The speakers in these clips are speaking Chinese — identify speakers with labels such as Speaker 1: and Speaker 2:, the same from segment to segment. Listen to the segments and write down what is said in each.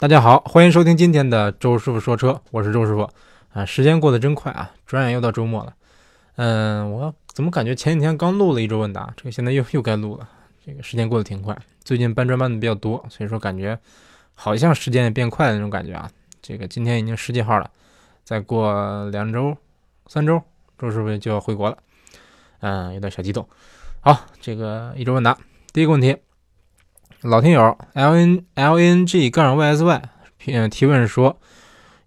Speaker 1: 大家好，欢迎收听今天的周师傅说车，我是周师傅啊。时间过得真快啊，转眼又到周末了。嗯，我怎么感觉前几天刚录了一周问答，这个现在又 又该录了。这个时间过得挺快，最近搬砖搬的比较多，所以说感觉好像时间也变快的那种感觉啊。这个今天已经十几号了，再过两周、三周，周师傅就要回国了。嗯，有点小激动。好，这个一周问答，第一个问题。老听友 l n l n g 杠 y s y 提提问说，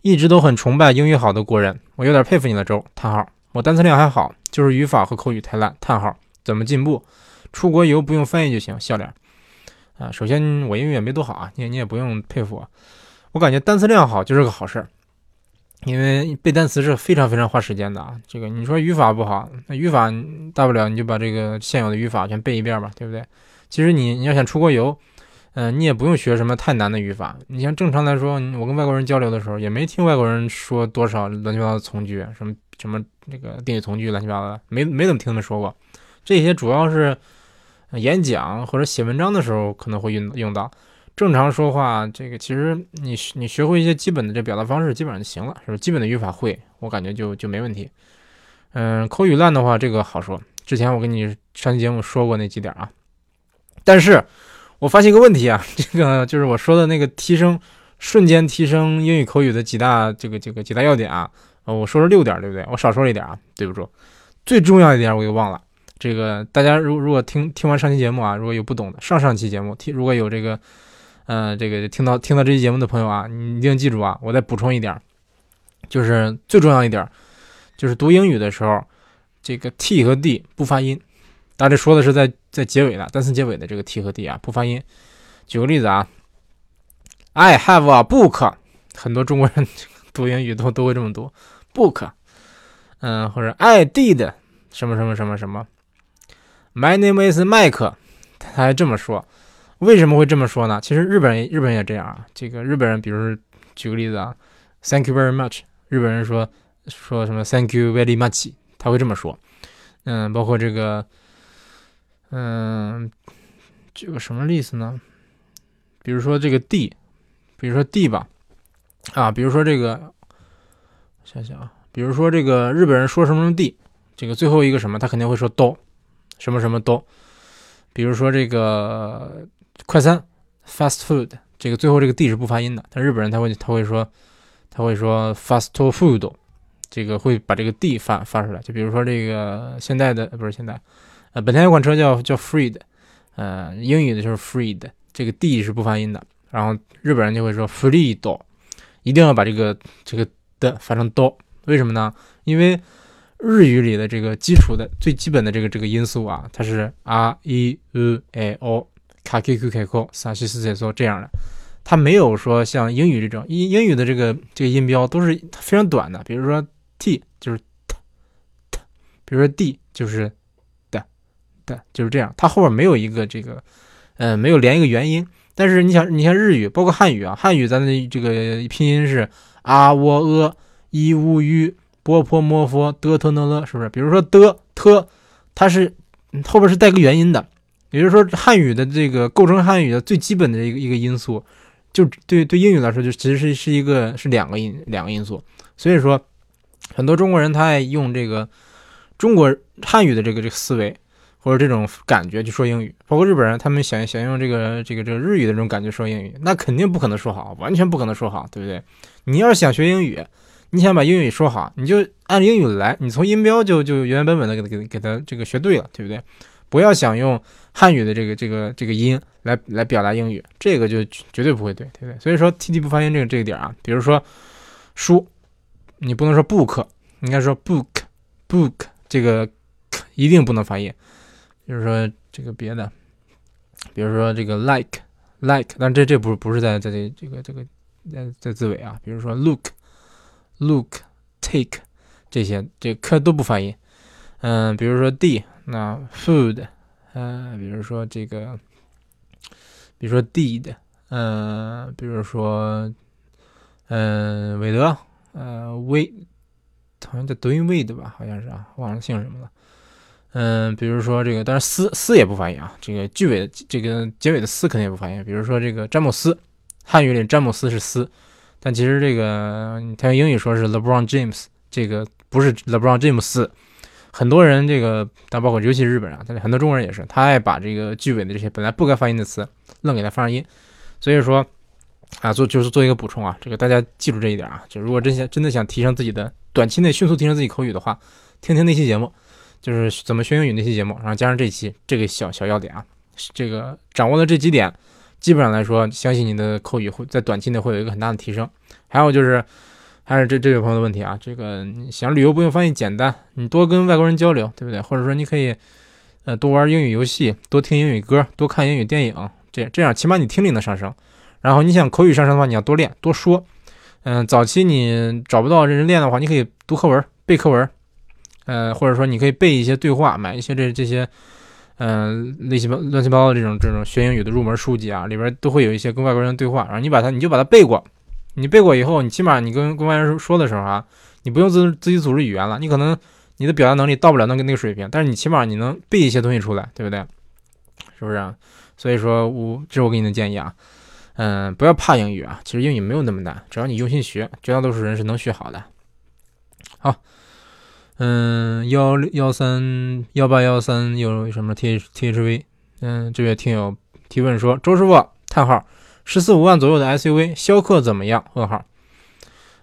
Speaker 1: 一直都很崇拜英语好的国人，我有点佩服你了，周。叹号，我单词量还好，就是语法和口语太烂。叹号，怎么进步？出国游不用翻译就行。笑脸。啊，首先我英语也没多好啊，你你也不用佩服我。我感觉单词量好就是个好事儿，因为背单词是非常非常花时间的啊。这个你说语法不好，那语法大不了你就把这个现有的语法全背一遍吧，对不对？其实你你要想出国游，嗯，你也不用学什么太难的语法。你像正常来说，我跟外国人交流的时候，也没听外国人说多少乱七八糟的从句，什么什么这个定语从句乱七八糟的，没没怎么听他说过。这些主要是演讲或者写文章的时候可能会用用到。正常说话，这个其实你你学会一些基本的这表达方式，基本上就行了，是吧？基本的语法会，我感觉就就没问题。嗯，口语烂的话，这个好说。之前我跟你上期节目说过那几点啊。但是，我发现一个问题啊，这个就是我说的那个提升瞬间提升英语口语的几大这个这个几大要点啊，呃，我说了六点，对不对？我少说了一点啊，对不住。最重要一点我又忘了。这个大家如如果听听完上期节目啊，如果有不懂的，上上期节目听，如果有这个，呃，这个听到听到这期节目的朋友啊，你一定记住啊，我再补充一点，就是最重要一点，就是读英语的时候，这个 t 和 d 不发音。大家说的是在在结尾的单词结尾的这个 t 和 d 啊不发音。举个例子啊，I have a book，很多中国人读英语都都会这么读 book，嗯，或者 I did 什么什么什么什么，My name is Mike，他还这么说，为什么会这么说呢？其实日本人日本人也这样啊。这个日本人，比如举个例子啊，Thank you very much，日本人说说什么 Thank you very much，他会这么说。嗯，包括这个。嗯，举个什么例子呢？比如说这个 d，比如说 d 吧，啊，比如说这个，想想啊，比如说这个日本人说什么什么 d，这个最后一个什么，他肯定会说 do，什么什么 do。比如说这个快餐 fast food，这个最后这个 d 是不发音的，但日本人他会他会说他会说 fast food，这个会把这个 d 发发出来。就比如说这个现在的不是现在。呃，本田有款车叫叫 Freed，呃，英语的就是 Freed，这个 D 是不发音的，然后日本人就会说 Freed，一定要把这个这个的发成 do，为什么呢？因为日语里的这个基础的最基本的这个这个音素啊，它是 r e u a o k k q k k s a s h i s 这样的，它没有说像英语这种英英语的这个这个音标都是非常短的，比如说 t 就是 t t，比如说 d 就是。就是这样，它后面没有一个这个，呃，没有连一个元音。但是你想，你像日语，包括汉语啊，汉语咱的这个拼音是啊喔呃一乌吁波泼摩佛的特呢了，是不是？比如说的特，它是后边是带个元音的。也就是说，汉语的这个构成汉语的最基本的一个一个因素，就对对英语来说，就其实是是一个是两个音两个因素。所以说，很多中国人他爱用这个中国汉语的这个这个思维。或者这种感觉去说英语，包括日本人，他们想想用这个这个这个日语的这种感觉说英语，那肯定不可能说好，完全不可能说好，对不对？你要是想学英语，你想把英语说好，你就按英语来，你从音标就就原原本本的给给给他这个学对了，对不对？不要想用汉语的这个这个这个音来来表达英语，这个就绝对不会对，对不对？所以说 T T 不发音这个这个点啊，比如说书，你不能说 book，应该说 book book，这个一定不能发音。就是说这个别的，比如说这个 like like，但这这不不是在在这这个这个在在字尾啊。比如说 look look take 这些这科都不发音。嗯，比如说 d 那 food，嗯，比如说这个，比如说 did，嗯，比如说嗯韦德，呃韦，好像叫德云韦的吧，好像是啊，忘了姓什么了。嗯，比如说这个，但是斯斯也不发音啊。这个句尾的这个结尾的斯肯定也不发音。比如说这个詹姆斯，汉语里詹姆斯是斯，但其实这个他用英语说是 LeBron James，这个不是 LeBron James。很多人这个，但包括尤其是日本人，但是很多中国人也是，他爱把这个句尾的这些本来不该发音的词，愣给他发上音。所以说，啊，做就是做一个补充啊，这个大家记住这一点啊，就如果真想真的想提升自己的短期内迅速提升自己口语的话，听听那期节目，就是怎么学英语那期节目，然后加上这期这个小小要点啊，这个掌握了这几点，基本上来说，相信你的口语会在短期内会有一个很大的提升。还有就是。还是这这位朋友的问题啊，这个想旅游不用翻译简单，你多跟外国人交流，对不对？或者说你可以，呃，多玩英语游戏，多听英语歌，多看英语电影，这这样起码你听力能上升。然后你想口语上升的话，你要多练多说。嗯，早期你找不到认真练的话，你可以读课文、背课文，呃，或者说你可以背一些对话，买一些这这些，嗯，乱七八乱七八糟的这种这种学英语的入门书籍啊，里边都会有一些跟外国人对话，然后你把它你就把它背过。你背过以后，你起码你跟跟外人说的时候啊，你不用自自己组织语言了。你可能你的表达能力到不了那个那个水平，但是你起码你能背一些东西出来，对不对？是不是？所以说我这是我给你的建议啊，嗯，不要怕英语啊，其实英语没有那么难，只要你用心学，绝大多数人是能学好的。好，嗯，幺幺三幺八幺三有什么 T T H V？嗯，这位听友提问说，周师傅，叹号。十四五万左右的 SUV，逍客怎么样？问号。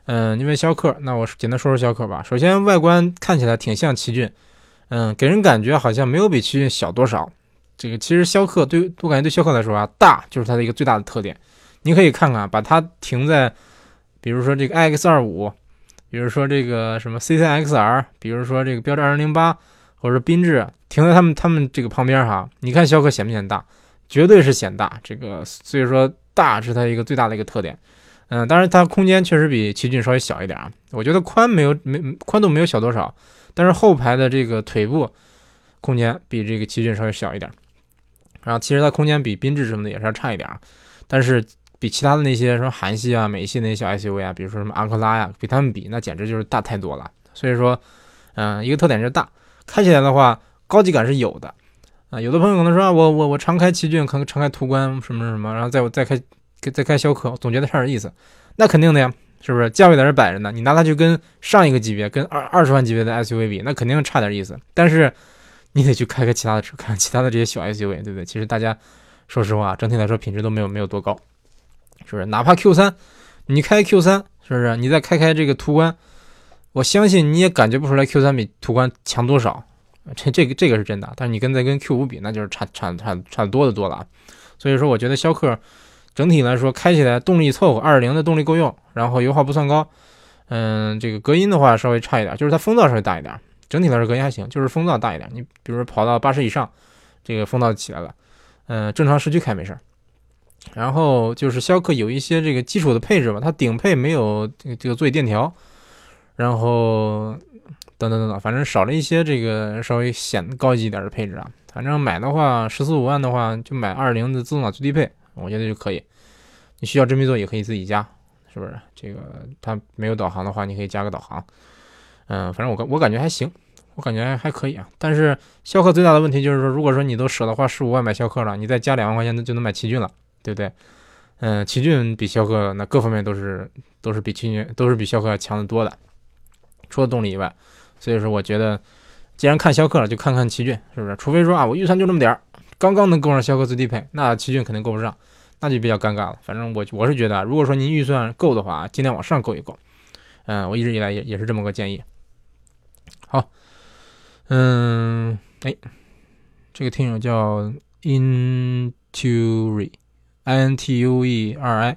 Speaker 1: 嗯，因为逍客，那我简单说说逍客吧。首先，外观看起来挺像奇骏，嗯，给人感觉好像没有比奇骏小多少。这个其实逍客对我感觉对逍客来说啊，大就是它的一个最大的特点。你可以看看，把它停在，比如说这个 iX 二五，比如说这个什么 CC-XR，比如说这个标致二零零八，或者缤智，停在他们他们这个旁边哈，你看逍客显不显大？绝对是显大。这个所以说。大是它一个最大的一个特点，嗯，当然它空间确实比奇骏稍微小一点啊。我觉得宽没有没宽度没有小多少，但是后排的这个腿部空间比这个奇骏稍微小一点。然后其实它空间比缤智什么的也是要差一点啊，但是比其他的那些什么韩系啊、美系那些小 SUV 啊，比如说什么昂克拉呀，比他们比那简直就是大太多了。所以说，嗯，一个特点是大，开起来的话高级感是有的。啊，有的朋友可能说，我我我常开奇骏，可能常开途观什么什么，然后再我再开再开逍客，总觉得差点意思。那肯定的呀，是不是？价位在这摆着呢，你拿它去跟上一个级别，跟二二十万级别的 SUV 比，那肯定差点意思。但是你得去开开其他的车，看其他的这些小 SUV，对不对？其实大家说实话，整体来说品质都没有没有多高，是不是？哪怕 Q 三，你开 Q 三，是不是？你再开开这个途观，我相信你也感觉不出来 Q 三比途观强多少。这这个这个是真的，但是你跟再跟 Q 五比，那就是差差差差的多的多了啊。所以说，我觉得逍客整体来说开起来动力凑合，二点零的动力够用，然后油耗不算高。嗯，这个隔音的话稍微差一点，就是它风噪稍微大一点。整体来说隔音还行，就是风噪大一点。你比如说跑到八十以上，这个风噪起来了。嗯，正常市区开没事儿。然后就是逍客有一些这个基础的配置吧，它顶配没有这个这个座椅电调，然后。等等等等，反正少了一些这个稍微显高级一点的配置啊。反正买的话，十四五万的话，就买二零的自动挡最低配，我觉得就可以。你需要真皮座椅可以自己加，是不是？这个它没有导航的话，你可以加个导航。嗯，反正我感我感觉还行，我感觉还可以啊。但是逍客最大的问题就是说，如果说你都舍得花十五万买逍客了，你再加两万块钱那就能买奇骏了，对不对？嗯，奇骏比逍客那各方面都是都是比奇骏都是比逍客要强得多的，除了动力以外。所以说，我觉得，既然看逍客了，就看看奇骏，是不是？除非说啊，我预算就那么点儿，刚刚能够上逍客最低配，那奇骏肯定够不上，那就比较尴尬了。反正我我是觉得，如果说您预算够的话，尽量往上够一够。嗯，我一直以来也也是这么个建议。好，嗯，哎，这个听友叫 into re i n t u E R I，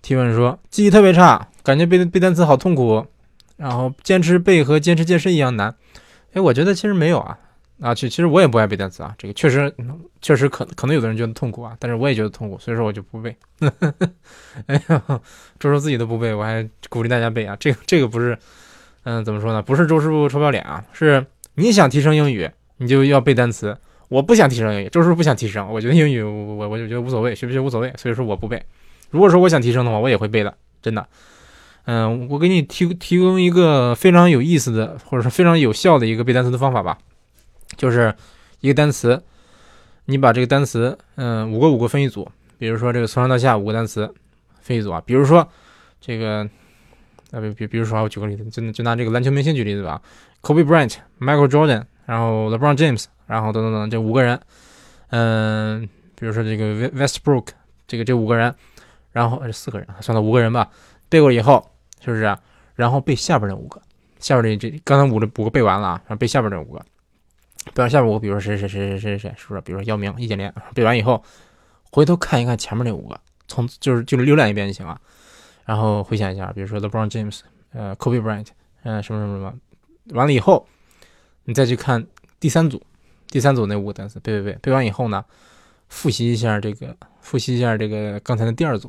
Speaker 1: 提问说记忆特别差，感觉背背单词好痛苦。然后坚持背和坚持健身一样难，哎，我觉得其实没有啊，啊，其其实我也不爱背单词啊，这个确实确实可可能有的人觉得痛苦啊，但是我也觉得痛苦，所以说我就不背。哎呀，周周自己都不背，我还鼓励大家背啊，这个这个不是，嗯，怎么说呢？不是周师傅臭不要脸啊，是你想提升英语，你就要背单词。我不想提升英语，周师傅不想提升，我觉得英语我我就觉得无所谓，学不学无所谓，所以说我不背。如果说我想提升的话，我也会背的，真的。嗯，我给你提提供一个非常有意思的，或者说非常有效的一个背单词的方法吧，就是一个单词，你把这个单词，嗯，五个五个分一组，比如说这个从上到下五个单词，分一组啊。比如说这个，啊，比比比如说，我举个例子，就就拿这个篮球明星举例子吧，Kobe Bryant、Michael Jordan，然后 LeBron James，然后等等等这五个人，嗯，比如说这个 Westbrook，这个这五个人，然后这四个人，算到五个人吧，背过以后，是不是？然后背下边那五个，下边这这刚才五个五个背完了啊，然后背下边这五个。背完下边五，比如说谁谁谁谁谁谁，是不是？比如说姚明、易建联，背完以后，回头看一看前面那五个，从就是就是浏览一遍就行了。然后回想一下，比如说 LeBron James，呃，Kobe Bryant，嗯，什么什么什么，完了以后，你再去看第三组，第三组那五个单词，背背背，背完以后呢，复习一下这个，复习一下这个刚才的第二组，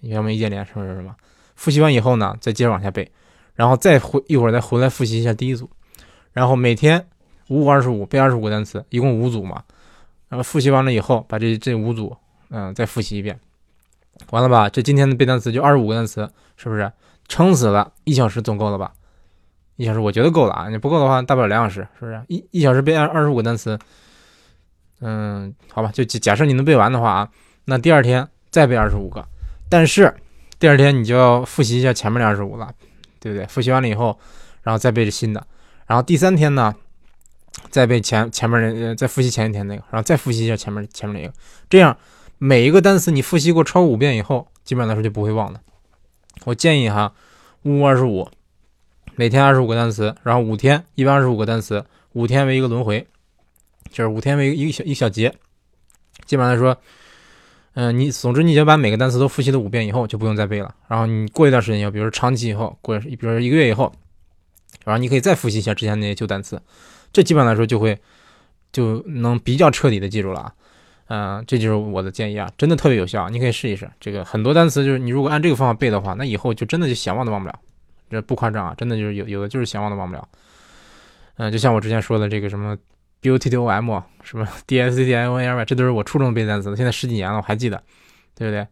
Speaker 1: 姚明、易建联什么什么什么。复习完以后呢，再接着往下背，然后再回一会儿再回来复习一下第一组，然后每天。五五二十五背二十五个单词，一共五组嘛。然后复习完了以后，把这这五组，嗯，再复习一遍，完了吧？这今天的背单词就二十五个单词，是不是？撑死了一小时总够了吧？一小时我觉得够了啊，你不够的话，大不了两小时，是不是？一一小时背二二十五个单词，嗯，好吧，就假假设你能背完的话啊，那第二天再背二十五个，但是第二天你就要复习一下前面的二十五了，对不对？复习完了以后，然后再背着新的，然后第三天呢？再背前前面的，再复习前一天那个，然后再复习一下前面前面那个，这样每一个单词你复习过超过五遍以后，基本上来说就不会忘了。我建议哈，五五二十五，每天二十五个单词，然后五天一百二十五个单词，五天为一个轮回，就是五天为一个小一小节。基本上来说，嗯，你总之你就把每个单词都复习了五遍以后，就不用再背了。然后你过一段时间以后，比如说长期以后，过比如说一个月以后，然后你可以再复习一下之前那些旧单词。这基本上来说就会就能比较彻底的记住了啊，嗯，这就是我的建议啊，真的特别有效，你可以试一试。这个很多单词就是你如果按这个方法背的话，那以后就真的就想忘都忘不了，这不夸张啊，真的就是有有的就是想忘都忘不了。嗯，就像我之前说的这个什么 b u t t o m 什么 d s c t i o n l y 这都是我初中背单词的，现在十几年了我还记得，对不对？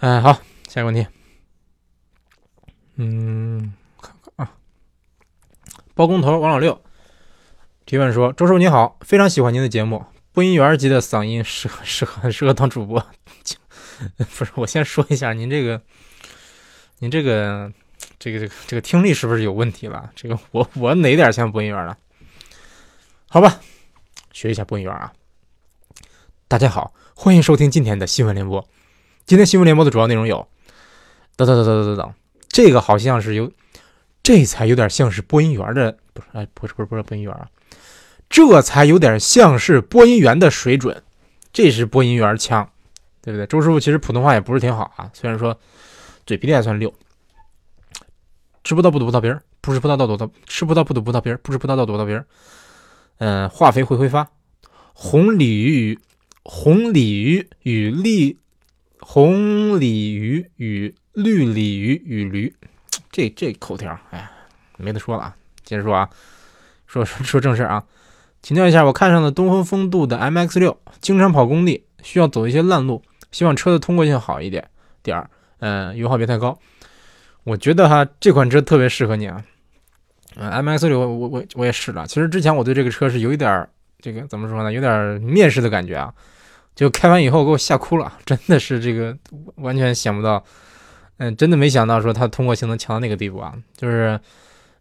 Speaker 1: 嗯，好，下一个问题，嗯，看看啊，包工头王老六。提问说：“周叔你好，非常喜欢您的节目，播音员级的嗓音适合适合适合当主播。不是，我先说一下，您这个，您这个，这个这个这个听力是不是有问题了？这个我我哪点像播音员了？好吧，学一下播音员啊。大家好，欢迎收听今天的新闻联播。今天新闻联播的主要内容有，等等等等等等，这个好像是有，这才有点像是播音员的，不是哎，不是不是不是播音员啊。”这才有点像是播音员的水准，这是播音员腔，对不对？周师傅其实普通话也不是挺好啊，虽然说嘴皮子还算溜。吃葡萄不吐葡萄皮儿，不吃葡萄倒多倒，吃葡萄不吐葡萄皮儿，不吃葡萄倒吐葡萄皮儿。嗯，化肥会挥发。红鲤鱼与红鲤鱼与绿红鲤鱼与绿鲤鱼与驴，这这口条，哎，没得说了啊。接着说啊，说说说正事啊。请教一下，我看上了东风风度的 MX 六，经常跑工地，需要走一些烂路，希望车的通过性好一点点儿，嗯，油耗别太高。我觉得哈，这款车特别适合你啊。嗯，MX 六我我我也试了，其实之前我对这个车是有一点这个怎么说呢，有点蔑视的感觉啊，就开完以后给我吓哭了，真的是这个完全想不到，嗯，真的没想到说它通过性能强到那个地步啊，就是。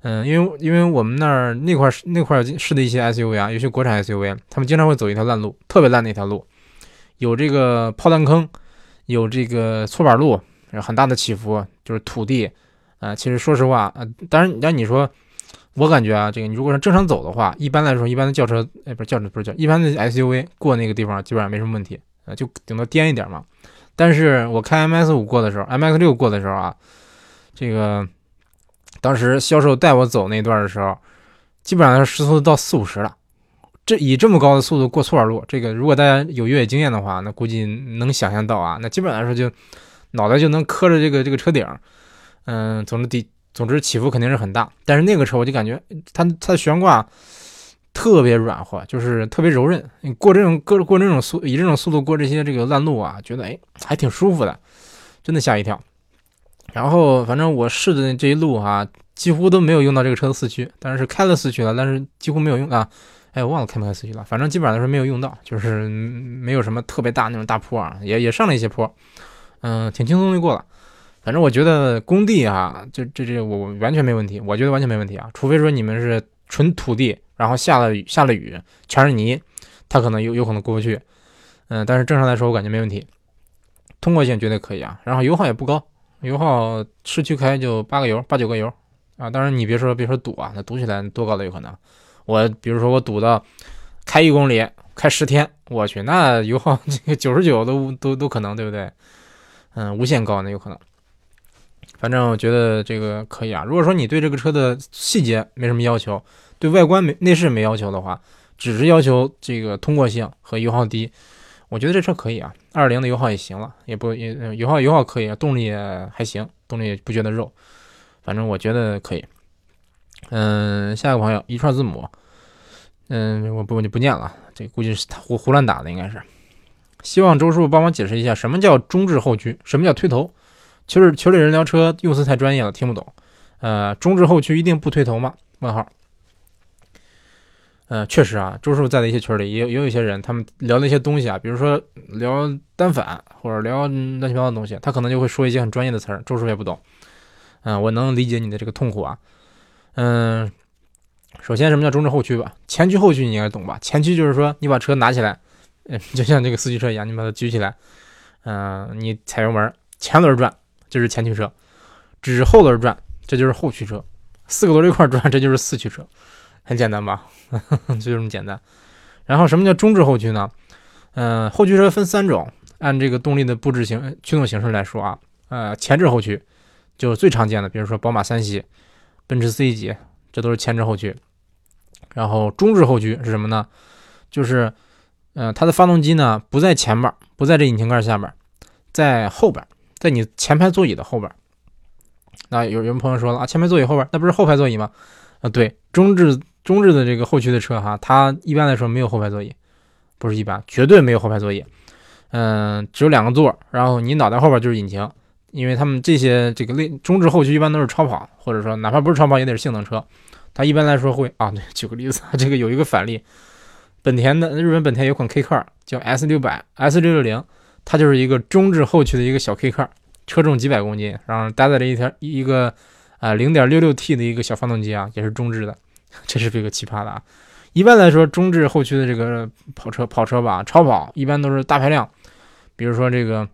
Speaker 1: 嗯，因为因为我们那儿那块那块是的一些 SUV 啊，有些国产 SUV，他们经常会走一条烂路，特别烂的一条路，有这个炮弹坑，有这个搓板路，很大的起伏，就是土地啊。其实说实话啊，当然，让你说，我感觉啊，这个你如果是正常走的话，一般来说，一般的轿车，哎，不是轿车，不是轿，一般的 SUV 过那个地方基本上没什么问题啊，就顶多颠一点嘛。但是我开 MS 五过的时候，MX 六过的时候啊，这个。当时销售带我走那段的时候，基本上时速到四五十了。这以这么高的速度过搓板路，这个如果大家有越野经验的话，那估计能想象到啊。那基本来说就脑袋就能磕着这个这个车顶。嗯，总之底总之起伏肯定是很大。但是那个车我就感觉它它的悬挂特别软和，就是特别柔韧。你过这种过过这种速以这种速度过这些这个烂路啊，觉得哎还挺舒服的，真的吓一跳。然后，反正我试的这一路哈，几乎都没有用到这个车的四驱，但是开了四驱了，但是几乎没有用啊。哎，我忘了开没开四驱了，反正基本上都是没有用到，就是没有什么特别大那种大坡啊，也也上了一些坡，嗯，挺轻松就过了。反正我觉得工地啊，就这这我完全没问题，我觉得完全没问题啊，除非说你们是纯土地，然后下了雨下了雨全是泥，它可能有有可能过不去，嗯，但是正常来说我感觉没问题，通过性绝对可以啊，然后油耗也不高，油耗市区开就八个油八九个油啊，当然你别说别说堵啊，那堵起来多高都有可能。我比如说我堵到开一公里开十天，我去那油耗这 个九十九都都都可能，对不对？嗯，无限高那有可能。反正我觉得这个可以啊。如果说你对这个车的细节没什么要求，对外观没内饰没要求的话，只是要求这个通过性和油耗低，我觉得这车可以啊。二零的油耗也行了，也不也油耗油耗可以，动力也还行，动力也不觉得肉。反正我觉得可以。嗯，下一个朋友一串字母。嗯，我不我就不念了，这估计是胡胡乱打的，应该是。希望周师傅帮忙解释一下，什么叫中置后驱，什么叫推头？球里群里人聊车用词太专业了，听不懂。呃，中置后驱一定不推头吗？问号。呃，确实啊，周师傅在的一些群里也有也有一些人，他们聊那些东西啊，比如说聊单反或者聊乱七八糟的东西，他可能就会说一些很专业的词儿，周师傅也不懂。嗯，我能理解你的这个痛苦啊。嗯。首先，什么叫中置后驱吧？前驱后驱你应该懂吧？前驱就是说你把车拿起来，就像这个四驱车一样，你把它举起来，嗯，你踩油门，前轮转，这是前驱车；指后轮转，这就是后驱车；四个轮一块转，这就是四驱车。很简单吧？就这么简单。然后什么叫中置后驱呢？嗯，后驱车分三种，按这个动力的布置形驱动形式来说啊，呃，前置后驱就是最常见的，比如说宝马三系、奔驰 C 级。这都是前置后驱，然后中置后驱是什么呢？就是，呃，它的发动机呢不在前边，不在这引擎盖下边，在后边，在你前排座椅的后边。那有有朋友说了啊，前排座椅后边那不是后排座椅吗？啊，对，中置中置的这个后驱的车哈，它一般来说没有后排座椅，不是一般，绝对没有后排座椅。嗯，只有两个座，然后你脑袋后边就是引擎。因为他们这些这个类中置后驱一般都是超跑，或者说哪怕不是超跑也得是性能车，它一般来说会啊。对，举个例子，这个有一个反例，本田的日本本田有款 K car 叫 S 六百 S 六六零，它就是一个中置后驱的一个小 K car，车重几百公斤，然后搭载了一条一个啊零点六六 T 的一个小发动机啊，也是中置的，这是这个奇葩的啊。一般来说，中置后驱的这个跑车跑车吧，超跑一般都是大排量，比如说这个。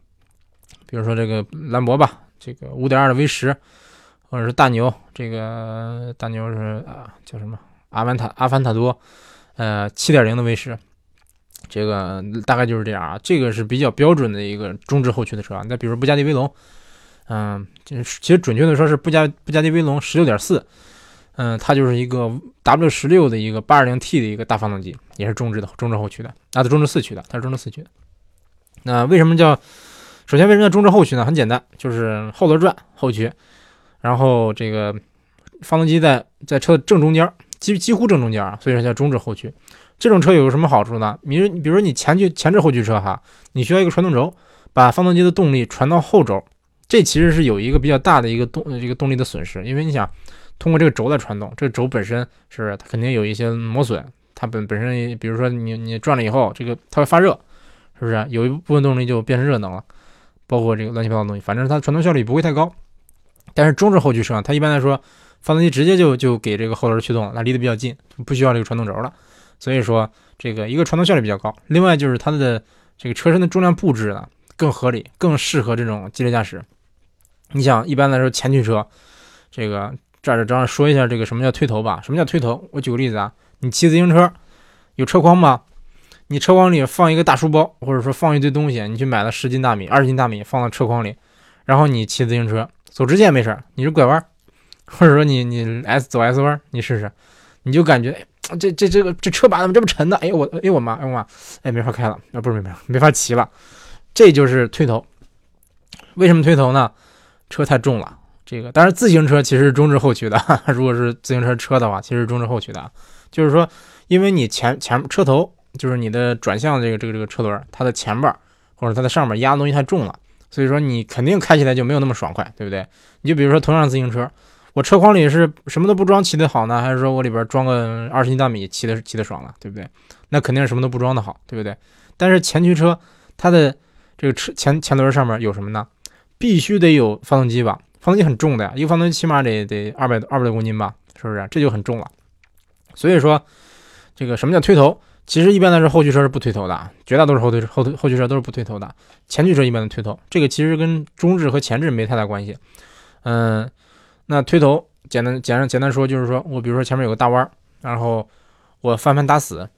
Speaker 1: 比如说这个兰博吧，这个五点二的 V 十，或者是大牛，这个大牛是啊叫什么阿凡塔阿凡塔多，呃七点零的 V 十，这个大概就是这样啊。这个是比较标准的一个中置后驱的车。再比如布加迪威龙，嗯，其实准确的说是布加布加迪威龙十六点四，嗯，它就是一个 W 十六的一个八二零 T 的一个大发动机，也是中置的中置后驱的，啊，它中置四驱的，它是中置四驱的。那为什么叫？首先，为什么叫中置后驱呢？很简单，就是后轮转后驱，然后这个发动机在在车的正中间，几几乎正中间啊，所以说叫中置后驱。这种车有什么好处呢？你比如说你前驱前置后驱车哈，你需要一个传动轴，把发动机的动力传到后轴，这其实是有一个比较大的一个动这个动力的损失，因为你想通过这个轴来传动，这个轴本身是不是它肯定有一些磨损，它本本身比如说你你转了以后，这个它会发热，是不是？有一部分动力就变成热能了。包括这个乱七八糟的东西，反正它传动效率不会太高。但是中置后驱车，它一般来说发动机直接就就给这个后轮驱动了，那离得比较近，不需要这个传动轴了。所以说这个一个传动效率比较高，另外就是它的这个车身的重量布置呢更合理，更适合这种激烈驾驶。你想一般来说前驱车，这个这儿正好说一下这个什么叫推头吧？什么叫推头？我举个例子啊，你骑自行车有车筐吗？你车筐里放一个大书包，或者说放一堆东西，你去买了十斤大米、二十斤大米放到车筐里，然后你骑自行车走直线没事，你是拐弯，或者说你你 S 走 S 弯，你试试，你就感觉这这这个这车把怎么这么沉呢？哎我哎我妈哎我妈哎没法开了啊不是没法没法骑了，这就是推头。为什么推头呢？车太重了。这个当然自行车其实是中置后驱的，如果是自行车车的话，其实是中置后驱的，就是说因为你前前车头。就是你的转向这个这个这个车轮，它的前半或者它的上面压的东西太重了，所以说你肯定开起来就没有那么爽快，对不对？你就比如说同样自行车，我车筐里是什么都不装骑的好呢，还是说我里边装个二十斤大米骑的骑的爽了，对不对？那肯定是什么都不装的好，对不对？但是前驱车它的这个车前前轮上面有什么呢？必须得有发动机吧？发动机很重的呀，一个发动机起码得得二百二百多公斤吧？是不是？这就很重了。所以说，这个什么叫推头？其实一般来说后驱车是不推头的，绝大多数后推后推后驱车都是不推头的。前驱车一般的推头，这个其实跟中置和前置没太大关系。嗯，那推头简单简单简单说就是说我比如说前面有个大弯，然后我翻盘打死，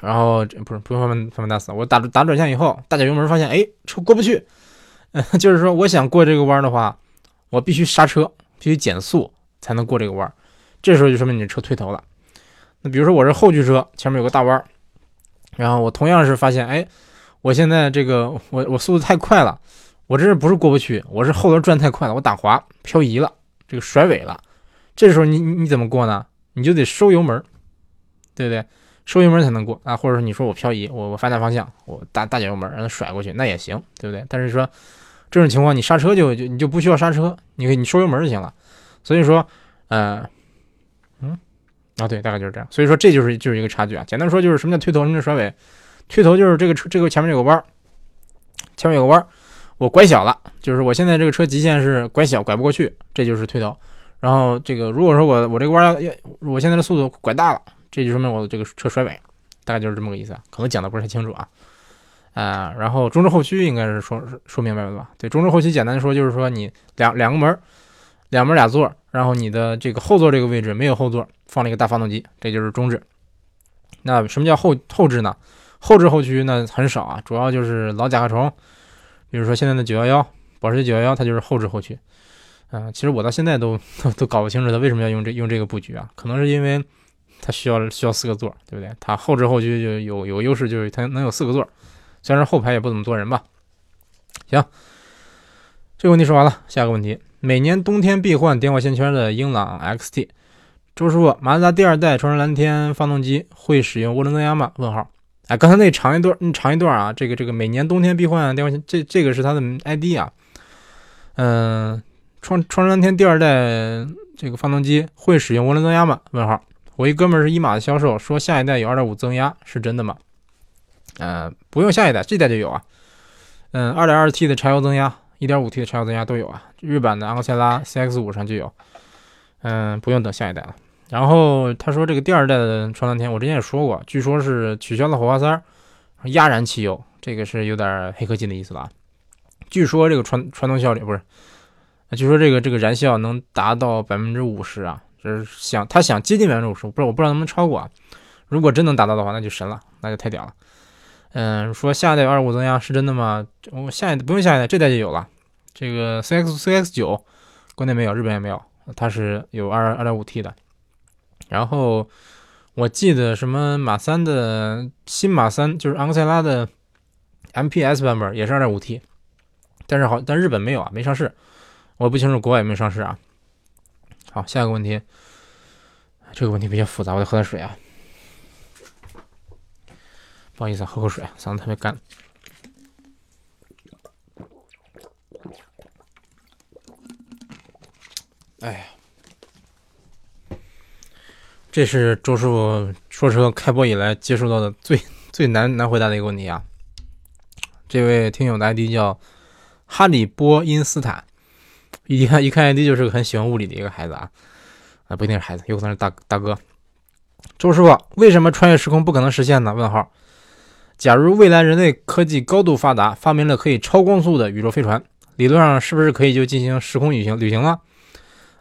Speaker 1: 然后不是不用翻盘翻盘打死，我打打转向以后，大脚油门发现哎车过不去，就是说我想过这个弯的话，我必须刹车，必须减速才能过这个弯，这时候就说明你车推头了。那比如说我是后驱车，前面有个大弯，然后我同样是发现，哎，我现在这个我我速度太快了，我这不是过不去，我是后轮转太快了，我打滑漂移了，这个甩尾了。这时候你你怎么过呢？你就得收油门，对不对？收油门才能过啊。或者说你说我漂移，我我反打方向，我大大脚油门让它甩过去，那也行，对不对？但是说这种情况你刹车就就你就不需要刹车，你可以你收油门就行了。所以说，呃。啊，对，大概就是这样。所以说，这就是就是一个差距啊。简单说，就是什么叫推头，什么叫甩尾。推头就是这个车，这个前面有个弯儿，前面有个弯儿，我拐小了，就是我现在这个车极限是拐小，拐不过去，这就是推头。然后这个如果说我我这个弯要要，我现在的速度拐大了，这就说明我的这个车甩尾，大概就是这么个意思。可能讲的不是太清楚啊。啊，然后中置后驱应该是说说明白了吧？对，中置后驱简单说就是说你两两个门，两门俩座。然后你的这个后座这个位置没有后座，放了一个大发动机，这就是中置。那什么叫后后置呢？后置后驱那很少啊，主要就是老甲壳虫，比如说现在的九幺幺，保时捷九幺幺，它就是后置后驱。嗯，其实我到现在都 都搞不清楚它为什么要用这用这个布局啊？可能是因为它需要需要四个座，对不对？它后置后驱就有有优势，就是它能有四个座，虽然后排也不怎么坐人吧。行，这个问题说完了，下个问题。每年冬天必换电化线圈的英朗 XT，周师傅，马自达第二代双生蓝天发动机会使用涡轮增压吗？问号。哎，刚才那长一段，长一段啊，这个这个每年冬天必换电化线，这这个是它的 ID 啊。嗯，创创生天第二代这个发动机会使用涡轮增压吗？问号。我一哥们是一马的销售，说下一代有2.5增压，是真的吗？嗯，不用下一代，这代就有啊。嗯，2.2T 的柴油增压。1.5T 的柴油增压都有啊，日版的昂克赛拉 CX5 上就有，嗯，不用等下一代了。然后他说这个第二代的双蓝天，我之前也说过，据说是取消了火花塞，压燃汽油，这个是有点黑科技的意思了。据说这个传传动效率不是，据说这个这个燃效能达到百分之五十啊，就是想他想接近百分之五十，不知道我不知道能不能超过啊。如果真能达到的话，那就神了，那就太屌了。嗯，说下一代二五增压是真的吗？我下一代不用下一代，这代就有了。这个 CX CX 九国内没有，日本也没有，它是有二二点五 T 的。然后我记得什么马三的新马三就是昂克赛拉的 MPS 版本也是二点五 T，但是好但日本没有啊，没上市。我不清楚国外有没有上市啊。好，下一个问题，这个问题比较复杂，我得喝点水啊。不好意思，喝口水，嗓子特别干。哎呀，这是周师傅说车开播以来接触到的最 最难难回答的一个问题啊！这位听友的 ID 叫哈利波因斯坦，一看一看 ID 就是个很喜欢物理的一个孩子啊，啊不一定是孩子，有可能是大大哥。周师傅，为什么穿越时空不可能实现呢？问号。假如未来人类科技高度发达，发明了可以超光速的宇宙飞船，理论上是不是可以就进行时空旅行旅行了？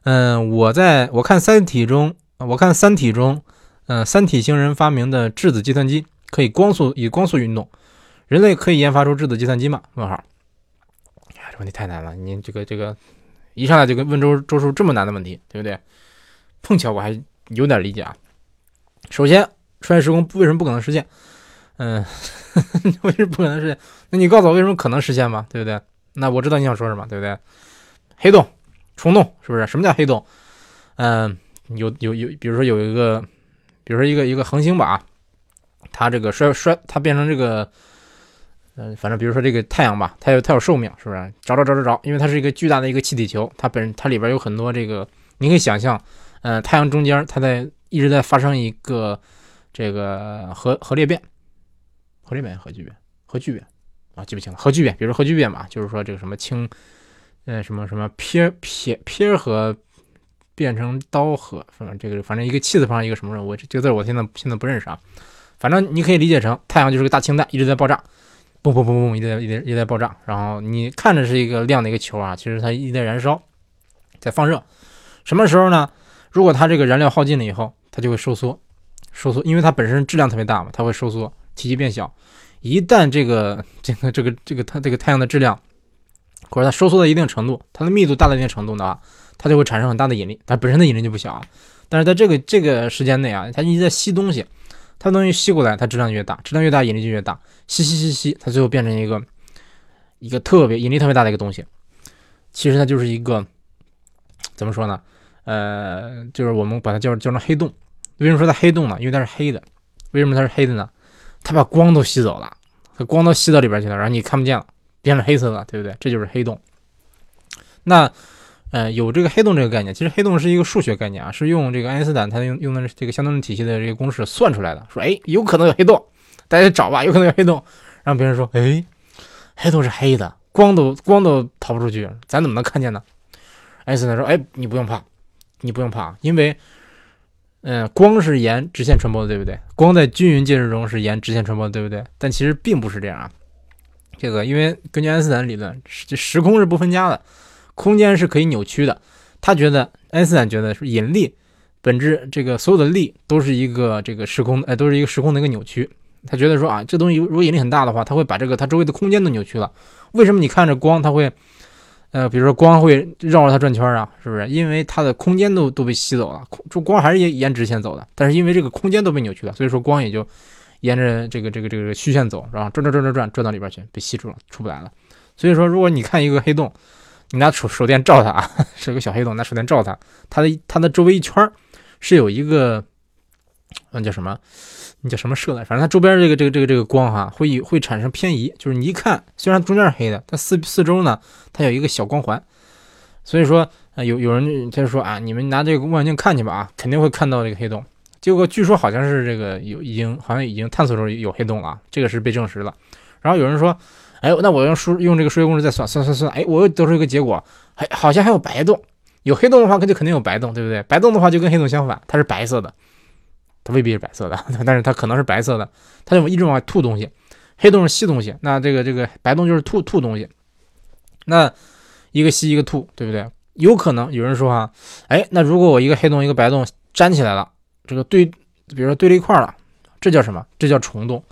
Speaker 1: 嗯，我在我看《三体》中，我看《三体》中，嗯，三体星人发明的质子计算机可以光速以光速运动，人类可以研发出质子计算机吗？问号。哎呀，这问题太难了，您这个这个一上来就跟问周周叔这么难的问题，对不对？碰巧我还有点理解啊。首先，穿越时空为什么不可能实现？嗯，为什么不可能实现？那你告诉我为什么可能实现吗？对不对？那我知道你想说什么，对不对？黑洞、虫洞是不是？什么叫黑洞？嗯，有有有，比如说有一个，比如说一个一个恒星吧，它这个衰衰，它变成这个，嗯，反正比如说这个太阳吧，它有它有寿命，是不是？着着着着着，因为它是一个巨大的一个气体球，它本它里边有很多这个你可以想象，呃，太阳中间它在一直在发生一个这个核核裂变，核裂变核聚变核聚变啊，记不清了，核聚变，比如说核聚变吧，就是说这个什么氢，呃，什么什么撇撇撇核变成刀和，反正这个反正一个气字旁一个什么，我这个字我现在现在不认识啊，反正你可以理解成太阳就是个大氢弹，一直在爆炸。嘣嘣嘣嘣，一直在一直一直在爆炸，然后你看着是一个亮的一个球啊，其实它一直在燃烧，在放热。什么时候呢？如果它这个燃料耗尽了以后，它就会收缩，收缩，因为它本身质量特别大嘛，它会收缩，体积变小。一旦这个这个这个这个它这个太阳的质量，或者它收缩到一定程度，它的密度大到一定程度的话，它就会产生很大的引力，它本身的引力就不小啊。但是在这个这个时间内啊，它一直在吸东西。它东西吸过来，它质量越大，质量越大，引力就越大。吸吸吸吸，它最后变成一个一个特别引力特别大的一个东西。其实它就是一个怎么说呢？呃，就是我们把它叫叫成黑洞。为什么说它黑洞呢？因为它是黑的。为什么它是黑的呢？它把光都吸走了，它光都吸到里边去了，然后你看不见了，变成黑色的，对不对？这就是黑洞。那。呃，有这个黑洞这个概念，其实黑洞是一个数学概念啊，是用这个爱因斯坦他用用的这个相对论体系的这个公式算出来的。说，哎，有可能有黑洞，大家找吧，有可能有黑洞。然后别人说，哎，黑洞是黑的，光都光都逃不出去，咱怎么能看见呢？爱因斯坦说，哎，你不用怕，你不用怕，因为，嗯，光是沿直线传播的，对不对？光在均匀介质中是沿直线传播的，对不对？但其实并不是这样啊。这个，因为根据爱因斯坦理论，时时空是不分家的。空间是可以扭曲的，他觉得，爱因斯坦觉得是引力本质，这个所有的力都是一个这个时空，哎，都是一个时空的一个扭曲。他觉得说啊，这东西如果引力很大的话，它会把这个它周围的空间都扭曲了。为什么你看着光，它会，呃，比如说光会绕着它转圈啊，是不是？因为它的空间都都被吸走了，空光还是沿沿直线走的，但是因为这个空间都被扭曲了，所以说光也就沿着这个这个这个虚线走，然后转转转转转转到里边去，被吸住了，出不来了。所以说，如果你看一个黑洞。你拿手手电照它啊，是个小黑洞，拿手电照它，它的它的周围一圈是有一个，那叫什么？那叫什么射的？反正它周边这个这个这个这个光哈，会会产生偏移，就是你一看，虽然中间是黑的，但四四周呢，它有一个小光环。所以说，有有人他就说啊，你们拿这个望远镜看去吧啊，肯定会看到这个黑洞。结果据说好像是这个有已经好像已经探索出有黑洞了，这个是被证实了。然后有人说。哎，那我用数用这个数学公式再算算算算，哎，我又得出一个结果，还好像还有白洞，有黑洞的话，它就肯定有白洞，对不对？白洞的话就跟黑洞相反，它是白色的，它未必是白色的，但是它可能是白色的，它就一直往外吐东西。黑洞是吸东西，那这个这个白洞就是吐吐东西，那一个吸一个吐，对不对？有可能有人说哈，哎，那如果我一个黑洞一个白洞粘起来了，这个对，比如说对了一块了，这叫什么？这叫虫洞，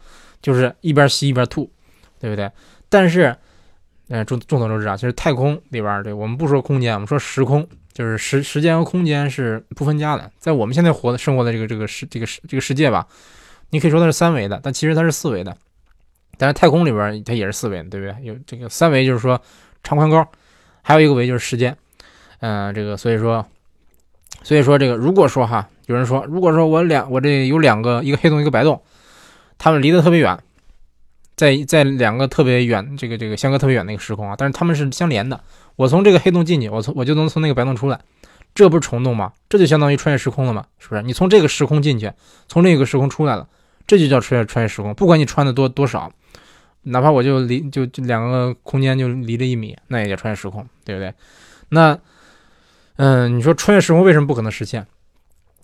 Speaker 1: 就是一边吸一边吐，对不对？但是，嗯，众众所周知啊，其实太空里边，对我们不说空间，我们说时空，就是时时间和空间是不分家的。在我们现在活的生活的这个这个世这个世这个世界吧，你可以说它是三维的，但其实它是四维的。但是太空里边它也是四维的，对不对？有这个三维就是说长宽高，还有一个维就是时间。嗯，这个所以说，所以说这个如果说哈，有人说，如果说我两我这有两个一个黑洞一个白洞，它们离得特别远。在在两个特别远，这个这个相隔特别远的一个时空啊，但是它们是相连的。我从这个黑洞进去，我从我就能从那个白洞出来，这不是虫洞吗？这就相当于穿越时空了嘛，是不是？你从这个时空进去，从另一个时空出来了，这就叫穿越穿越时空。不管你穿的多多少，哪怕我就离就就两个空间就离了一米，那也叫穿越时空，对不对？那嗯，你说穿越时空为什么不可能实现？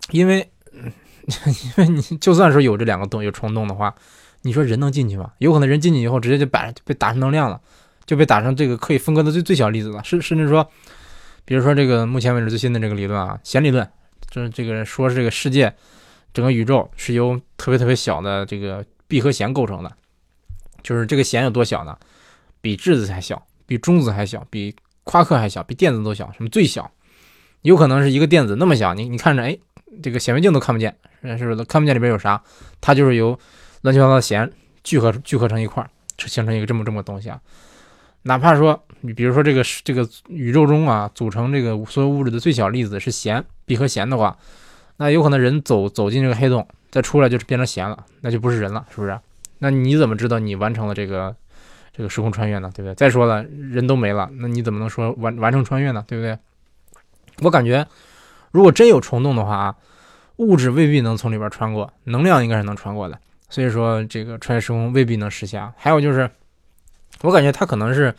Speaker 1: 因为 因为你就算是有这两个洞有虫洞的话。你说人能进去吗？有可能人进去以后，直接就把被打成能量了，就被打成这个可以分割的最最小粒子了。甚甚至说，比如说这个目前为止最新的这个理论啊，弦理论，就是这个说是这个世界整个宇宙是由特别特别小的这个闭合弦构成的。就是这个弦有多小呢？比质子还小，比中子还小，比夸克还小，比电子都小。什么最小？有可能是一个电子那么小，你你看着，哎，这个显微镜都看不见，是不是？看不见里边有啥？它就是由乱七八糟的弦聚合聚合成一块儿，形成一个这么这么东西啊。哪怕说你比如说这个这个宇宙中啊，组成这个所有物质的最小粒子是弦，闭合弦的话，那有可能人走走进这个黑洞，再出来就是变成弦了，那就不是人了，是不是？那你怎么知道你完成了这个这个时空穿越呢？对不对？再说了，人都没了，那你怎么能说完完成穿越呢？对不对？我感觉，如果真有虫洞的话啊，物质未必能从里边穿过，能量应该是能穿过的。所以说这个穿越时空未必能实现。还有就是，我感觉他可能是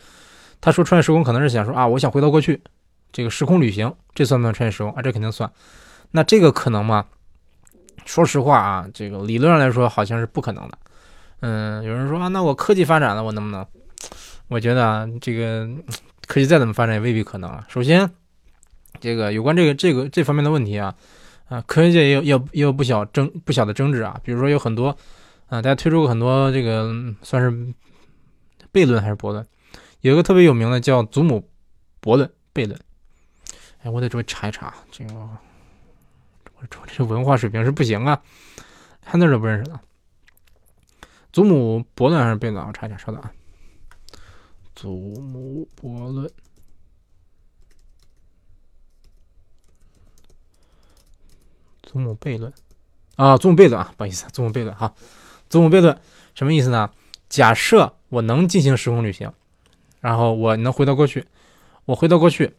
Speaker 1: 他说穿越时空可能是想说啊，我想回到过去，这个时空旅行，这算不算穿越时空啊？这肯定算。那这个可能吗？说实话啊，这个理论上来说好像是不可能的。嗯，有人说啊，那我科技发展了，我能不能？我觉得啊，这个科技再怎么发展也未必可能啊。首先，这个有关这个这个这方面的问题啊，啊，科学界也有也有也有不小争不小的争执啊。比如说有很多啊，大家推出过很多这个算是悖论还是悖论，有一个特别有名的叫祖母悖论悖论。哎，我得稍微查一查这个。我这文化水平是不行啊，汉字都不认识了。祖母悖论还是悖论？我查一下，稍等啊。祖母悖论，祖母悖论啊，祖母悖论啊，不好意思，祖母悖论哈。祖母悖论什么意思呢？假设我能进行时空旅行，然后我能回到过去，我回到过去，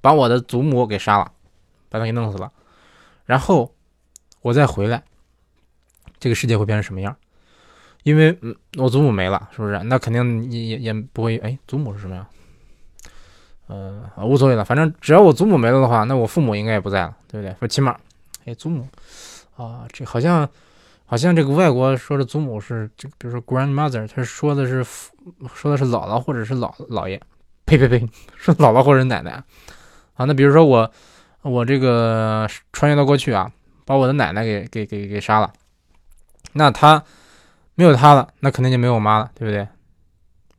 Speaker 1: 把我的祖母给杀了，把他给弄死了。然后我再回来，这个世界会变成什么样？因为嗯，我祖母没了，是不是？那肯定也也也不会。哎，祖母是什么呀？呃，无所谓了，反正只要我祖母没了的话，那我父母应该也不在了，对不对？说起码，哎，祖母啊，这好像好像这个外国说的祖母是这个，比如说 grandmother，他说的是说的是姥姥或者是姥姥爷，呸呸呸，说姥姥或者奶奶啊。那比如说我。我这个穿越到过去啊，把我的奶奶给给给给杀了，那他没有他了，那肯定就没有我妈了，对不对？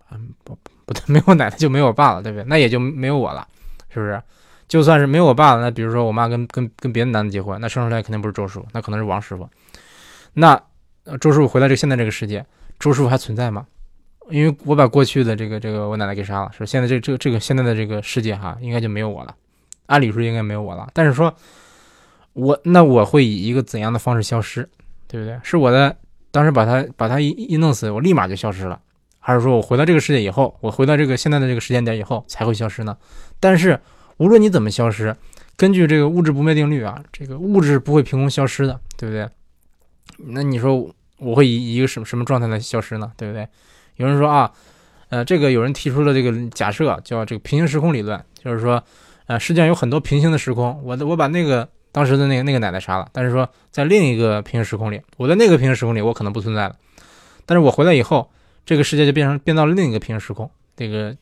Speaker 1: 嗯，不不对，没有奶奶就没有我爸了，对不对？那也就没有我了，是不是？就算是没有我爸了，那比如说我妈跟跟跟别的男的结婚，那生出来肯定不是周师傅，那可能是王师傅。那周师傅回到这现在这个世界，周师傅还存在吗？因为我把过去的这个这个我奶奶给杀了，是现在这这这个现在的这个世界哈，应该就没有我了。按理说应该没有我了，但是说，我那我会以一个怎样的方式消失，对不对？是我的当时把他把他一一弄死，我立马就消失了，还是说我回到这个世界以后，我回到这个现在的这个时间点以后才会消失呢？但是无论你怎么消失，根据这个物质不灭定律啊，这个物质不会凭空消失的，对不对？那你说我会以一个什么什么状态来消失呢？对不对？有人说啊，呃，这个有人提出了这个假设，叫这个平行时空理论，就是说。啊，世界上有很多平行的时空，我我把那个当时的那个那个奶奶杀了，但是说在另一个平行时空里，我在那个平行时空里我可能不存在了，但是我回来以后，这个世界就变成变到了另一个平行时空。这个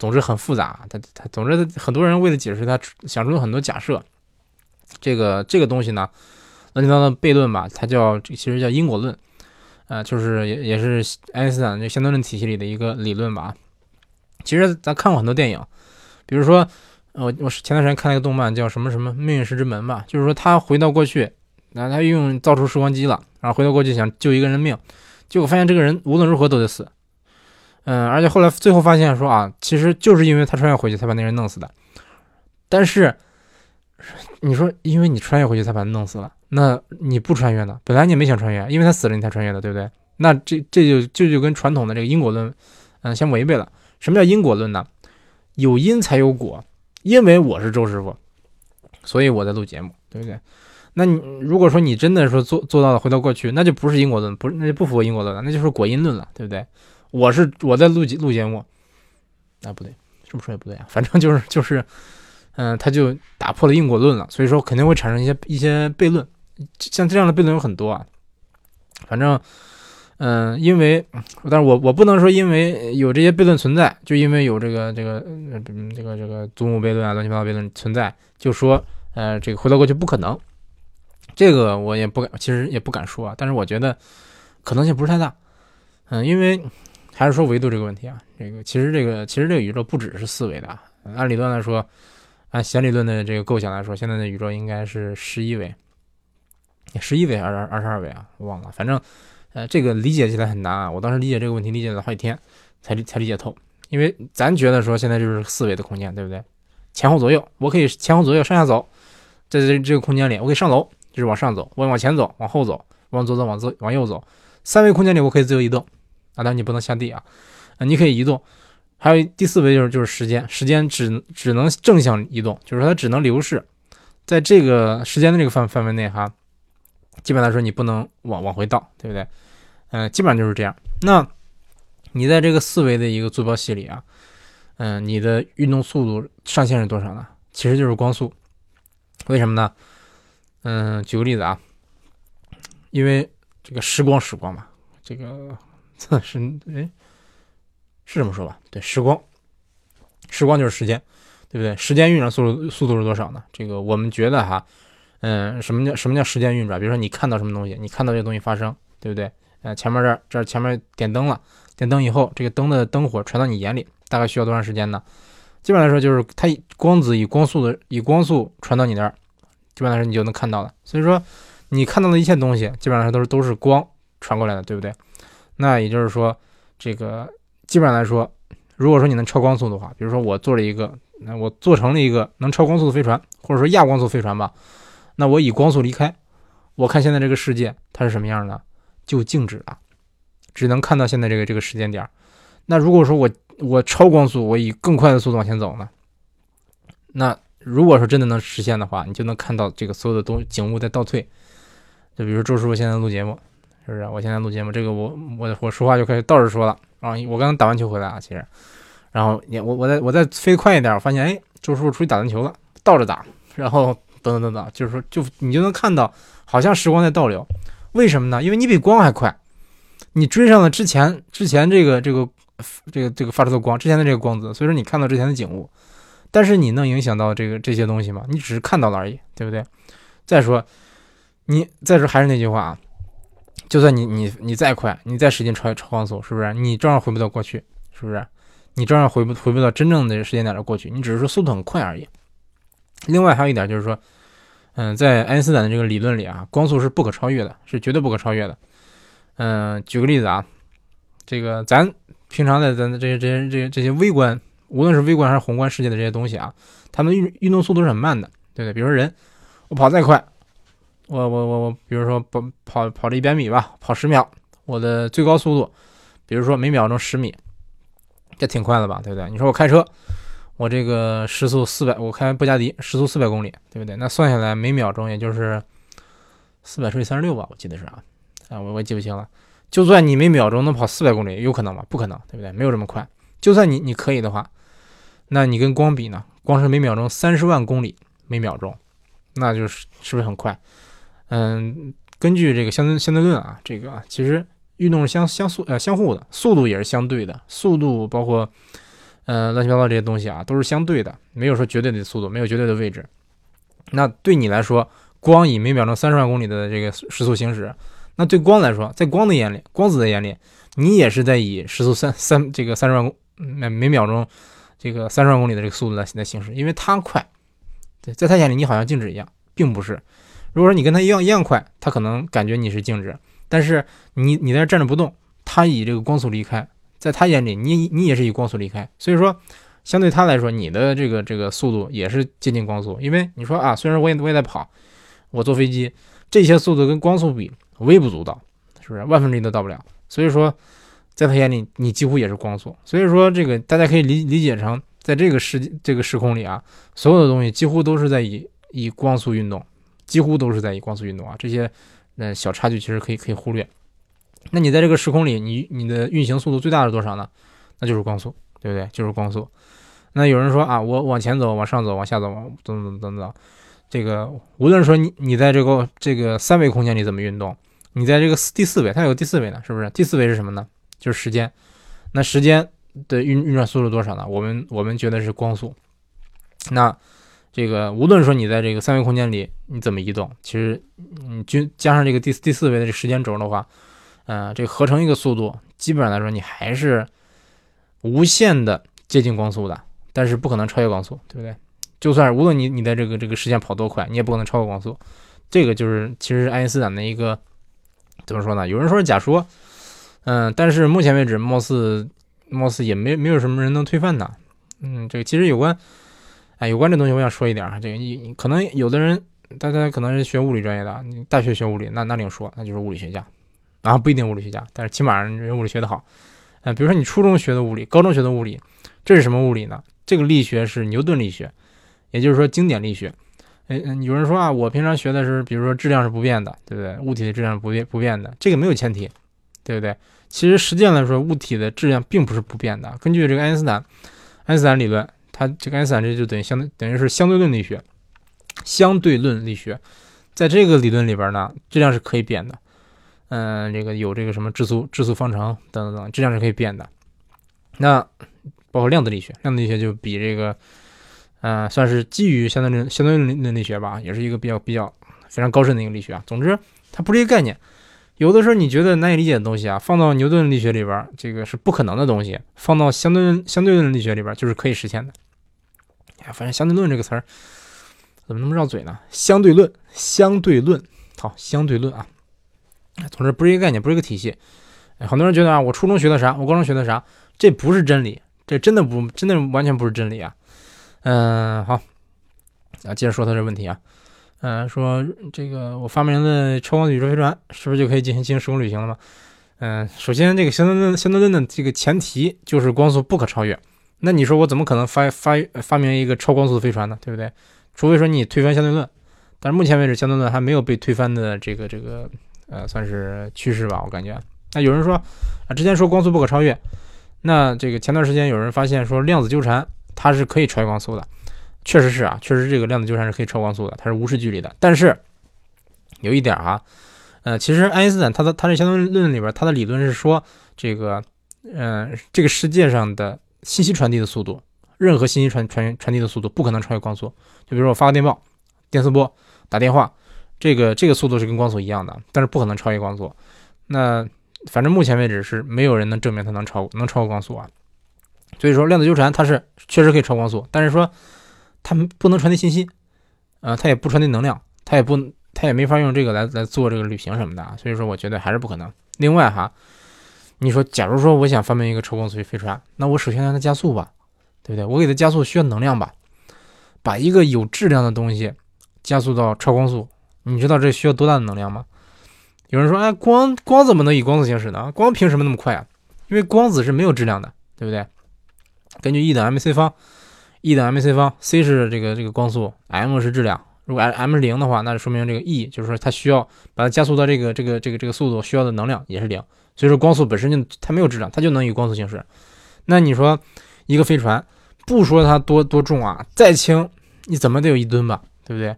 Speaker 1: 总之很复杂，他他总之很多人为了解释他想出了很多假设。这个这个东西呢，乱七八糟的悖论吧，它叫其实叫因果论，呃，就是也也是爱因斯坦这相对论体系里的一个理论吧。其实咱看过很多电影，比如说。我我前段时间看了一个动漫，叫什么什么《命运石之门》吧，就是说他回到过去，那他用造出时光机了，然后回到过去想救一个人命，结果发现这个人无论如何都得死，嗯，而且后来最后发现说啊，其实就是因为他穿越回去才把那人弄死的。但是你说，因为你穿越回去才把他弄死了，那你不穿越呢？本来你也没想穿越，因为他死了你才穿越的，对不对？那这这就这就跟传统的这个因果论，嗯，相违背了。什么叫因果论呢？有因才有果。因为我是周师傅，所以我在录节目，对不对？那你如果说你真的说做做到了回到过去，那就不是因果论，不是那就不符合因果论了，那就是果因论了，对不对？我是我在录录节目，啊不对，这么说也不对啊，反正就是就是，嗯，他就打破了因果论了，所以说肯定会产生一些一些悖论，像这样的悖论有很多啊，反正。嗯，因为，但是我我不能说因为有这些悖论存在，就因为有这个这个嗯这个这个祖母悖论啊乱七八糟悖论存在，就说呃这个回到过去不可能，这个我也不敢，其实也不敢说啊。但是我觉得可能性不是太大，嗯，因为还是说维度这个问题啊，这个其实这个其实这个宇宙不只是四维的，按理论来说，按弦理论的这个构想来说，现在的宇宙应该是十一维，十一位还是二十二位啊？我忘了，反正。呃，这个理解起来很难啊！我当时理解这个问题，理解了好几天，才才理解透。因为咱觉得说现在就是四维的空间，对不对？前后左右，我可以前后左右上下走，在这这个空间里，我可以上楼，就是往上走，我往前走，往后走，往左走，往左往右走。三维空间里我可以自由移动啊，但你不能下地啊，啊，你可以移动。还有第四维就是就是时间，时间只只能正向移动，就是说它只能流逝，在这个时间的这个范范围内哈，基本来说你不能往往回倒，对不对？嗯，基本上就是这样。那你在这个四维的一个坐标系里啊，嗯，你的运动速度上限是多少呢？其实就是光速。为什么呢？嗯，举个例子啊，因为这个时光时光嘛，这个 是哎是这么说吧？对，时光，时光就是时间。对不对？时间运转速度速度是多少呢？这个我们觉得哈，嗯，什么叫什么叫时间运转？比如说你看到什么东西，你看到这个东西发生，对不对？呃，前面这儿这儿前面点灯了，点灯以后，这个灯的灯火传到你眼里，大概需要多长时间呢？基本来说就是它以光子以光速的以光速传到你那儿，基本来说你就能看到了。所以说你看到的一切东西，基本上都是都是光传过来的，对不对？那也就是说，这个基本上来说，如果说你能超光速的话，比如说我做了一个。那我做成了一个能超光速的飞船，或者说亚光速飞船吧。那我以光速离开，我看现在这个世界它是什么样的？就静止了，只能看到现在这个这个时间点。那如果说我我超光速，我以更快的速度往前走呢？那如果说真的能实现的话，你就能看到这个所有的东景物在倒退。就比如周师傅现在录节目，是不是？我现在录节目，这个我我我说话就开始倒着说了啊！我刚刚打完球回来啊，其实。然后你我我再我再飞快一点，我发现哎，周师傅出去打篮球了，倒着打，然后等等等等，就是说就你就能看到，好像时光在倒流，为什么呢？因为你比光还快，你追上了之前之前这个这个这个这个发出的光之前的这个光子，所以说你看到之前的景物，但是你能影响到这个这些东西吗？你只是看到了而已，对不对？再说你再说还是那句话啊，就算你你你再快，你再使劲超超光速，是不是？你照样回不到过去，是不是？你照样回不回不到真正的时间点的过去，你只是说速度很快而已。另外还有一点就是说，嗯，在爱因斯坦的这个理论里啊，光速是不可超越的，是绝对不可超越的。嗯，举个例子啊，这个咱平常在咱的这些这些这些这些微观，无论是微观还是宏观世界的这些东西啊，它们运运动速度是很慢的，对不对？比如说人，我跑再快，我我我我，比如说跑跑跑这一百米吧，跑十秒，我的最高速度，比如说每秒钟十米。这挺快的吧，对不对？你说我开车，我这个时速四百，我开布加迪时速四百公里，对不对？那算下来每秒钟也就是四百除以三十六吧，我记得是啊，啊，我我记不清了。就算你每秒钟能跑四百公里，有可能吗？不可能，对不对？没有这么快。就算你你可以的话，那你跟光比呢？光是每秒钟三十万公里每秒钟，那就是是不是很快？嗯，根据这个相对相对论啊，这个其实。运动是相相速呃相互的，速度也是相对的，速度包括呃乱七八糟这些东西啊，都是相对的，没有说绝对的速度，没有绝对的位置。那对你来说，光以每秒钟三十万公里的这个时速行驶，那对光来说，在光的眼里，光子的眼里，你也是在以时速三三这个三十万公每每秒钟这个三十万公里的这个速度来来行驶，因为它快。对，在他眼里，你好像静止一样，并不是。如果说你跟他一样一样快，他可能感觉你是静止。但是你你在这站着不动，他以这个光速离开，在他眼里，你你也是以光速离开，所以说相对他来说，你的这个这个速度也是接近光速。因为你说啊，虽然我也我也在跑，我坐飞机，这些速度跟光速比微不足道，是不是万分之一都到不了？所以说，在他眼里，你几乎也是光速。所以说，这个大家可以理理解成，在这个时这个时空里啊，所有的东西几乎都是在以以光速运动，几乎都是在以光速运动啊，这些。那小差距其实可以可以忽略。那你在这个时空里，你你的运行速度最大是多少呢？那就是光速，对不对？就是光速。那有人说啊，我往前走，往上走，往下走，往等等等等。这个无论说你你在这个这个三维空间里怎么运动，你在这个第四维，它有第四维呢，是不是？第四维是什么呢？就是时间。那时间的运运转速度多少呢？我们我们觉得是光速。那。这个无论说你在这个三维空间里你怎么移动，其实你均加上这个第第四维的这时间轴的话，呃，这个合成一个速度，基本上来说你还是无限的接近光速的，但是不可能超越光速，对不对？就算无论你你的这个这个时间跑多快，你也不可能超过光速。这个就是其实爱因斯坦的一个怎么说呢？有人说是假说，嗯，但是目前为止貌似貌似也没没有什么人能推翻它。嗯，这个其实有关。哎，有关这东西，我想说一点啊，这个你可能有的人，大家可能是学物理专业的，你大学学物理，那那另说，那就是物理学家，啊不一定物理学家，但是起码人物理学的好。呃，比如说你初中学的物理，高中学的物理，这是什么物理呢？这个力学是牛顿力学，也就是说经典力学。哎，有人说啊，我平常学的是，比如说质量是不变的，对不对？物体的质量不变不变的，这个没有前提，对不对？其实实践来说，物体的质量并不是不变的。根据这个爱因斯坦，爱因斯坦理论，它这个爱因斯坦这就等于相等于是相对论力学，相对论力学，在这个理论里边呢，质量是可以变的。嗯，这个有这个什么质速质速方程等等等，质量是可以变的。那包括量子力学，量子力学就比这个。嗯，算是基于相对论、相对论力学吧，也是一个比较比较非常高深的一个力学啊。总之，它不是一个概念。有的时候你觉得难以理解的东西啊，放到牛顿力学里边，这个是不可能的东西；放到相对、相对论力学里边，就是可以实现的。反正相对论这个词儿怎么那么绕嘴呢？相对论，相对论，好，相对论啊。总之，不是一个概念，不是一个体系。很多人觉得啊，我初中学的啥，我高中学的啥，这不是真理，这真的不，真的完全不是真理啊。嗯，好，啊，接着说他这问题啊，嗯，说这个我发明的超光速宇宙飞船是不是就可以进行进行时空旅行了吗？嗯，首先这个相对论相对论的这个前提就是光速不可超越，那你说我怎么可能发发发明一个超光速的飞船呢？对不对？除非说你推翻相对论，但是目前为止相对论还没有被推翻的这个这个呃算是趋势吧，我感觉。那有人说啊，之前说光速不可超越，那这个前段时间有人发现说量子纠缠。它是可以超越光速的，确实是啊，确实这个量子纠缠是可以超光速的，它是无视距离的。但是有一点啊，呃，其实爱因斯坦他的他这相对论里边，他的理论是说，这个，嗯，这个世界上的信息传递的速度，任何信息传传传递的速度不可能超越光速。就比如说我发个电报、电磁波、打电话，这个这个速度是跟光速一样的，但是不可能超越光速。那反正目前为止是没有人能证明它能超能超过光速啊。所以说量子纠缠它是确实可以超光速，但是说它不能传递信息，呃，它也不传递能量，它也不，它也没法用这个来来做这个旅行什么的，所以说我觉得还是不可能。另外哈，你说假如说我想发明一个超光速飞船，那我首先让它加速吧，对不对？我给它加速需要能量吧，把一个有质量的东西加速到超光速，你知道这需要多大的能量吗？有人说，哎，光光怎么能以光速行驶呢？光凭什么那么快啊？因为光子是没有质量的，对不对？根据 E 等 m c 方，E 等 m c 方，c 是这个这个光速，m 是质量。如果 m 是零的话，那就说明这个 E 就是说它需要把它加速到这个这个这个这个速度需要的能量也是零。所以说光速本身就它没有质量，它就能以光速行驶。那你说一个飞船，不说它多多重啊，再轻你怎么得有一吨吧，对不对？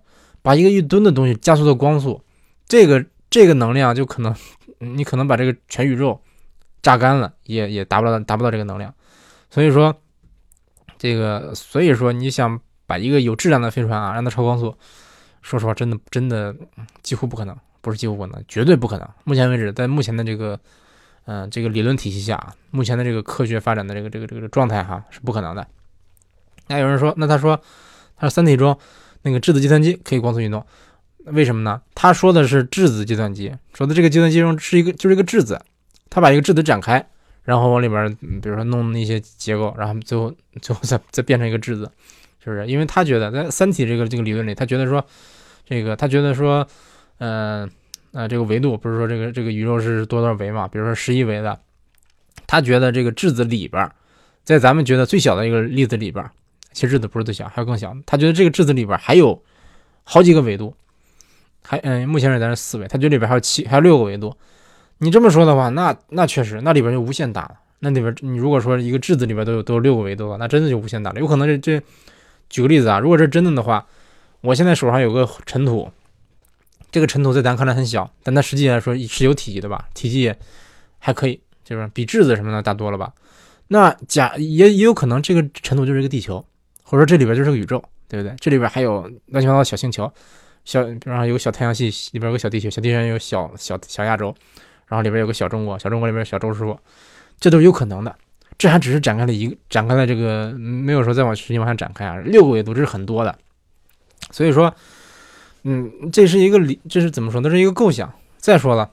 Speaker 1: 把一个一吨的东西加速到光速，这个这个能量就可能你可能把这个全宇宙榨干了，也也达不到达不到这个能量。所以说。这个，所以说你想把一个有质量的飞船啊，让它超光速，说实话，真的真的几乎不可能，不是几乎不可能，绝对不可能。目前为止，在目前的这个，嗯，这个理论体系下，目前的这个科学发展的这个这个这个状态哈，是不可能的。那有人说，那他说，他说三体中那个质子计算机可以光速运动，为什么呢？他说的是质子计算机，说的这个计算机中是一个就是一个质子，他把一个质子展开。然后往里边，比如说弄一些结构，然后最后最后再再变成一个质子，是不是？因为他觉得在三体这个这个理论里，他觉得说，这个他觉得说，嗯啊，这个维度不是说这个这个宇宙是多少维嘛？比如说十一维的，他觉得这个质子里边，在咱们觉得最小的一个粒子里边，其实质子不是最小，还有更小。他觉得这个质子里边还有好几个维度，还嗯，目前是咱是四维，他觉得里边还有七还有六个维度。你这么说的话，那那确实，那里边就无限大了。那里边你如果说一个质子里边都有都有六个维度，那真的就无限大了。有可能这这，举个例子啊，如果是真的的话，我现在手上有个尘土，这个尘土在咱看来很小，但它实际来说是有体积的吧？体积也还可以，就是比质子什么的大多了吧？那假也也有可能这个尘土就是一个地球，或者说这里边就是个宇宙，对不对？这里边还有乱七八糟小星球，小比方说有个小太阳系里边有个小地球，小地球有小小小亚洲。然后里边有个小中国，小中国里边有小周师傅，这都是有可能的。这还只是展开了一个，展开了这个没有说再往实际往下展开啊。六个维度这是很多的，所以说，嗯，这是一个理，这是怎么说？那是一个构想。再说了，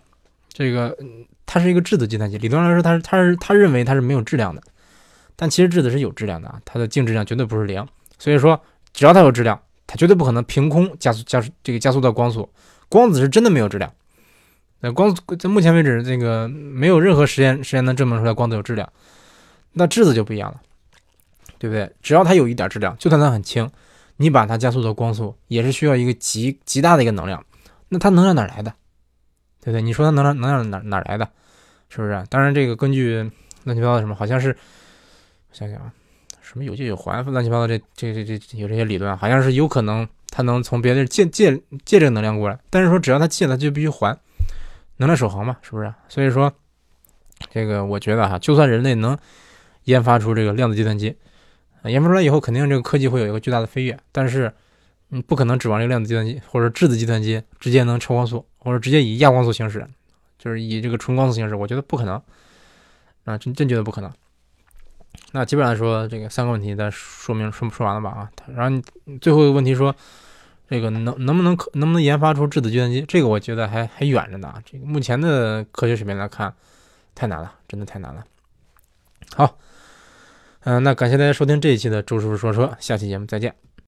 Speaker 1: 这个它是一个质子计算机，理论上来说，它是它是它认为它是没有质量的，但其实质子是有质量的啊，它的净质量绝对不是零。所以说，只要它有质量，它绝对不可能凭空加速加速这个加速到光速。光子是真的没有质量。那光在目前为止，这个没有任何实验实验能证明出来光子有质量。那质子就不一样了，对不对？只要它有一点质量，就算它很轻，你把它加速到光速，也是需要一个极极大的一个能量。那它能量哪来的？对不对？你说它能量能量哪哪来的？是不是？当然，这个根据乱七八糟的什么，好像是想想啊，什么有借有还，乱七八糟这这这这有这些理论，好像是有可能他能从别的借借借这个能量过来。但是说只要他借了，就必须还，能量守恒嘛，是不是？所以说，这个我觉得哈，就算人类能研发出这个量子计算机，研发出来以后，肯定这个科技会有一个巨大的飞跃。但是，你不可能指望这个量子计算机或者质子计算机直接能超光速，或者直接以亚光速行驶。就是以这个纯光速行驶，我觉得不可能，啊，真真觉得不可能。那基本上来说这个三个问题咱说明说说完了吧啊？然后最后一个问题说，这个能能不能可能不能研发出质子计算机？这个我觉得还还远着呢。这个目前的科学水平来看，太难了，真的太难了。好，嗯，那感谢大家收听这一期的周师傅说车，下期节目再见。